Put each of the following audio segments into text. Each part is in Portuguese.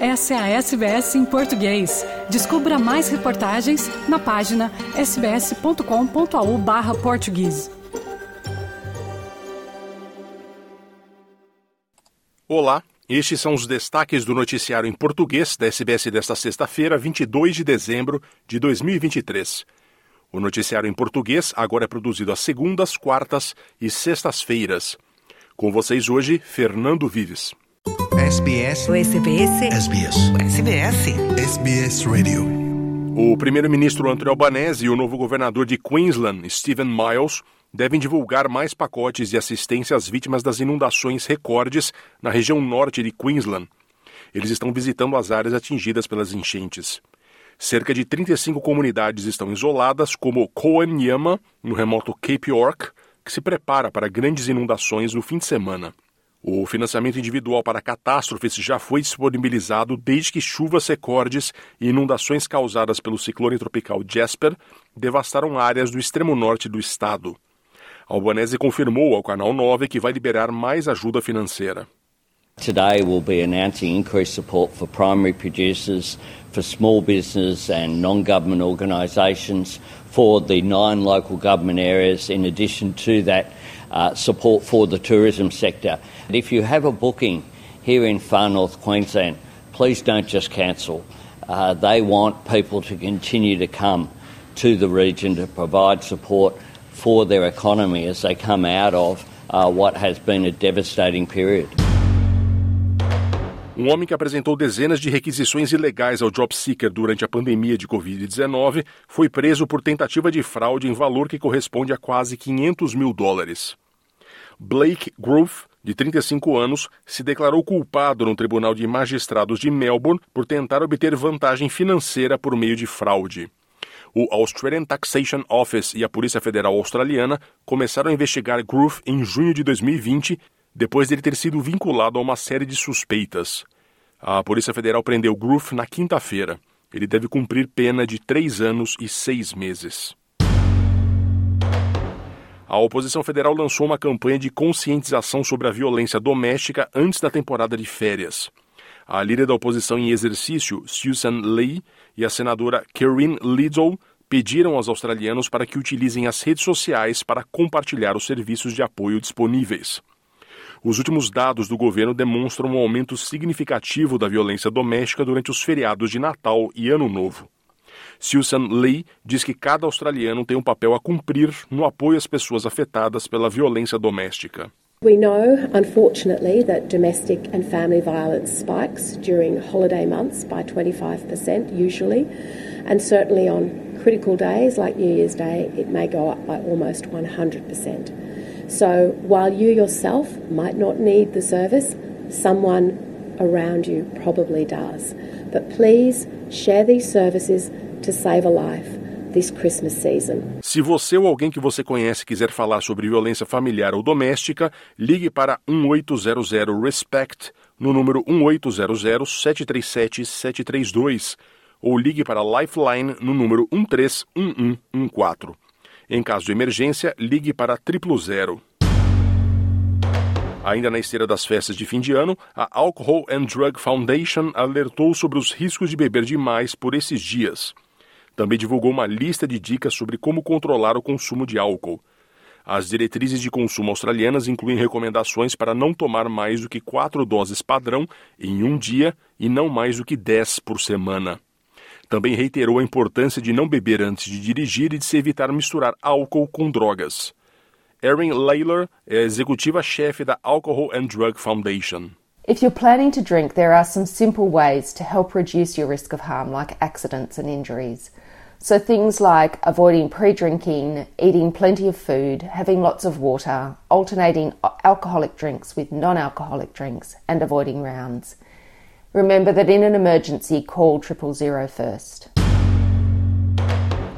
Essa é a SBS em português. Descubra mais reportagens na página sbs.com.au/português. Olá, estes são os destaques do noticiário em português da SBS desta sexta-feira, 22 de dezembro de 2023. O noticiário em português agora é produzido às segundas, quartas e sextas-feiras. Com vocês hoje, Fernando Vives. SBS. O SBS. SBS. O SBS. SBS Radio. O primeiro-ministro Anthony Albanese e o novo governador de Queensland, Stephen Miles, devem divulgar mais pacotes de assistência às vítimas das inundações recordes na região norte de Queensland. Eles estão visitando as áreas atingidas pelas enchentes. Cerca de 35 comunidades estão isoladas, como Koanyama, no remoto Cape York, que se prepara para grandes inundações no fim de semana. O financiamento individual para catástrofes já foi disponibilizado desde que chuvas recordes e inundações causadas pelo ciclone tropical Jasper devastaram áreas do extremo norte do estado. Albanese confirmou ao Canal 9 que vai liberar mais ajuda financeira. Today we'll be announcing increased support for primary producers, for small business and non-government organisations, for the nine local government areas, in addition to that uh, support for the tourism sector. And if you have a booking here in far north Queensland, please don't just cancel. Uh, they want people to continue to come to the region to provide support for their economy as they come out of uh, what has been a devastating period. Um homem que apresentou dezenas de requisições ilegais ao job seeker durante a pandemia de Covid-19 foi preso por tentativa de fraude em valor que corresponde a quase 500 mil dólares. Blake Grove, de 35 anos, se declarou culpado no Tribunal de Magistrados de Melbourne por tentar obter vantagem financeira por meio de fraude. O Australian Taxation Office e a Polícia Federal Australiana começaram a investigar Groove em junho de 2020 depois de ele ter sido vinculado a uma série de suspeitas. A Polícia Federal prendeu Groove na quinta-feira. Ele deve cumprir pena de três anos e seis meses. A oposição federal lançou uma campanha de conscientização sobre a violência doméstica antes da temporada de férias. A líder da oposição em exercício, Susan Lee, e a senadora Kerryn Liddle pediram aos australianos para que utilizem as redes sociais para compartilhar os serviços de apoio disponíveis. Os últimos dados do governo demonstram um aumento significativo da violência doméstica durante os feriados de Natal e Ano Novo. Susan Lee diz que cada australiano tem um papel a cumprir no apoio às pessoas afetadas pela violência doméstica. We know, unfortunately, that domestic and family violence spikes during holiday months by 25% usually, and certainly on critical days like New Year's Day, it may go up by almost 100%. So while you yourself might not need the service, someone around you probably does. But please share these services to save a life. This Christmas season. Se você ou alguém que você conhece quiser falar sobre violência familiar ou doméstica, ligue para 1800 RESPECT no número 1800 737 732 ou ligue para Lifeline no número 131114. Em caso de emergência, ligue para triplo zero. Ainda na esteira das festas de fim de ano, a Alcohol and Drug Foundation alertou sobre os riscos de beber demais por esses dias. Também divulgou uma lista de dicas sobre como controlar o consumo de álcool. As diretrizes de consumo australianas incluem recomendações para não tomar mais do que quatro doses padrão em um dia e não mais do que dez por semana. Também reiterou a importância de não beber antes de dirigir e de se evitar misturar álcool com drogas. Erin Layler é executiva-chefe da Alcohol and Drug Foundation. If you're planning to drink, there are some simple ways to help reduce your risk of harm, like accidents and injuries. So, things like avoiding pre drinking, eating plenty of food, having lots of water, alternating alcoholic drinks with non alcoholic drinks, and avoiding rounds. Remember that in an emergency, call triple zero first.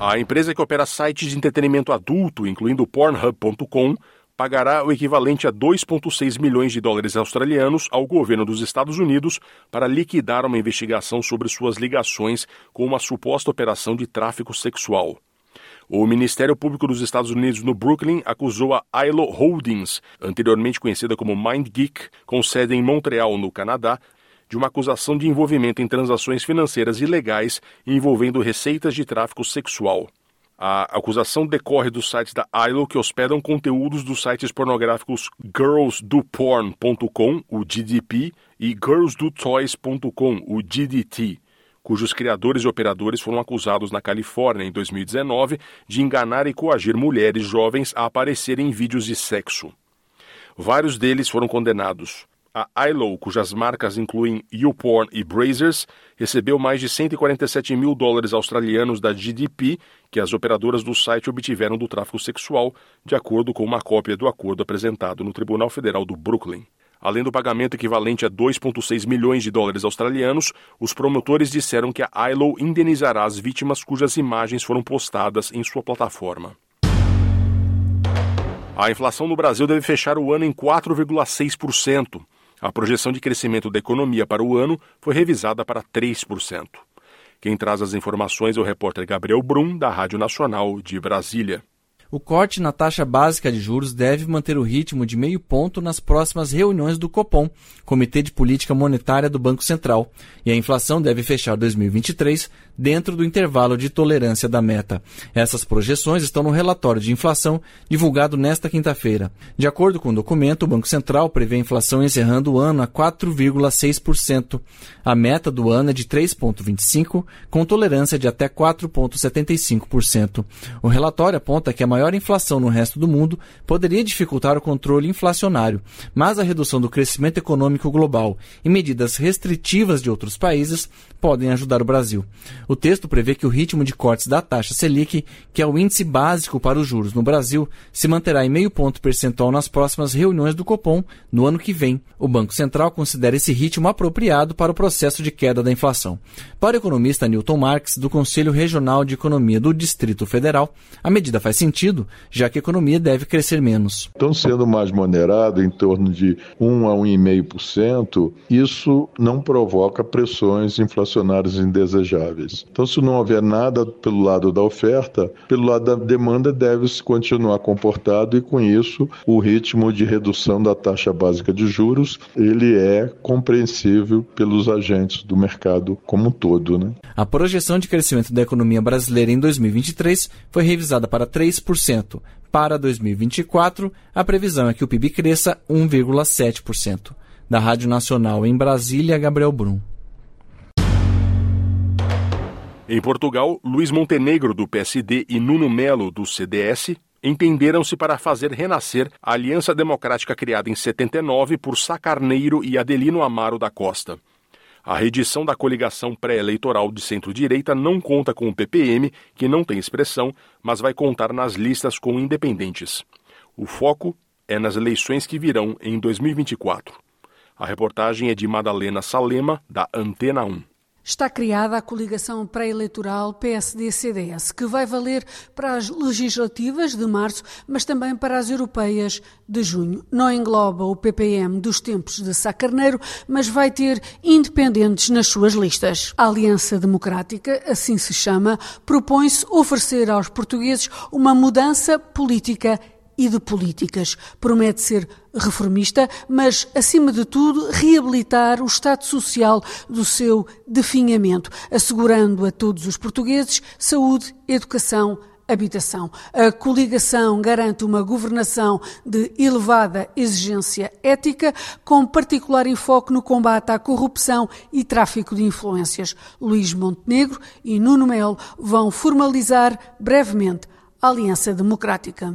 A empresa que opera sites de entretenimento adulto, incluindo Pornhub.com, pagará o equivalente a 2,6 milhões de dólares australianos ao governo dos Estados Unidos para liquidar uma investigação sobre suas ligações com uma suposta operação de tráfico sexual. O Ministério Público dos Estados Unidos no Brooklyn acusou a ILO Holdings, anteriormente conhecida como MindGeek, com sede em Montreal, no Canadá, de uma acusação de envolvimento em transações financeiras ilegais envolvendo receitas de tráfico sexual. A acusação decorre dos sites da ILO que hospedam conteúdos dos sites pornográficos girlsdoporn.com, o GDP, e girlsdotoys.com, o GDT, cujos criadores e operadores foram acusados na Califórnia em 2019 de enganar e coagir mulheres jovens a aparecerem em vídeos de sexo. Vários deles foram condenados. A ILO, cujas marcas incluem YouPorn e Brazers, recebeu mais de 147 mil dólares australianos da GDP que as operadoras do site obtiveram do tráfico sexual, de acordo com uma cópia do acordo apresentado no Tribunal Federal do Brooklyn. Além do pagamento equivalente a 2,6 milhões de dólares australianos, os promotores disseram que a ILO indenizará as vítimas cujas imagens foram postadas em sua plataforma. A inflação no Brasil deve fechar o ano em 4,6%. A projeção de crescimento da economia para o ano foi revisada para 3%. Quem traz as informações é o repórter Gabriel Brum, da Rádio Nacional de Brasília. O corte na taxa básica de juros deve manter o ritmo de meio ponto nas próximas reuniões do Copom, Comitê de Política Monetária do Banco Central, e a inflação deve fechar 2023 dentro do intervalo de tolerância da meta. Essas projeções estão no relatório de inflação divulgado nesta quinta-feira. De acordo com o documento, o Banco Central prevê a inflação encerrando o ano a 4,6%. A meta do ano é de 3,25%, com tolerância de até 4,75%. O relatório aponta que a maior maior inflação no resto do mundo poderia dificultar o controle inflacionário, mas a redução do crescimento econômico global e medidas restritivas de outros países podem ajudar o Brasil. O texto prevê que o ritmo de cortes da taxa Selic, que é o índice básico para os juros no Brasil, se manterá em meio ponto percentual nas próximas reuniões do Copom no ano que vem. O Banco Central considera esse ritmo apropriado para o processo de queda da inflação. Para o economista Newton Marx, do Conselho Regional de Economia do Distrito Federal, a medida faz sentido sentido, já que a economia deve crescer menos. Estão sendo mais moderado, em torno de 1 a 1,5%, isso não provoca pressões inflacionárias indesejáveis. Então, se não houver nada pelo lado da oferta, pelo lado da demanda deve-se continuar comportado e com isso o ritmo de redução da taxa básica de juros, ele é compreensível pelos agentes do mercado como um todo, né? A projeção de crescimento da economia brasileira em 2023 foi revisada para 3% para 2024, a previsão é que o PIB cresça 1,7%. Da Rádio Nacional em Brasília, Gabriel Brum. Em Portugal, Luiz Montenegro, do PSD, e Nuno Melo, do CDS, entenderam-se para fazer renascer a Aliança Democrática criada em 79 por Sacarneiro e Adelino Amaro da Costa. A reedição da coligação pré-eleitoral de centro-direita não conta com o PPM, que não tem expressão, mas vai contar nas listas com independentes. O foco é nas eleições que virão em 2024. A reportagem é de Madalena Salema, da Antena 1 está criada a coligação pré-eleitoral PSD-CDS, que vai valer para as legislativas de março, mas também para as europeias de junho. Não engloba o PPM dos tempos de Sá Carneiro, mas vai ter independentes nas suas listas. A Aliança Democrática, assim se chama, propõe-se oferecer aos portugueses uma mudança política e de políticas. Promete ser reformista, mas, acima de tudo, reabilitar o Estado Social do seu definhamento, assegurando a todos os portugueses saúde, educação, habitação. A coligação garante uma governação de elevada exigência ética, com particular enfoque no combate à corrupção e tráfico de influências. Luís Montenegro e Nuno Melo vão formalizar brevemente a Aliança Democrática.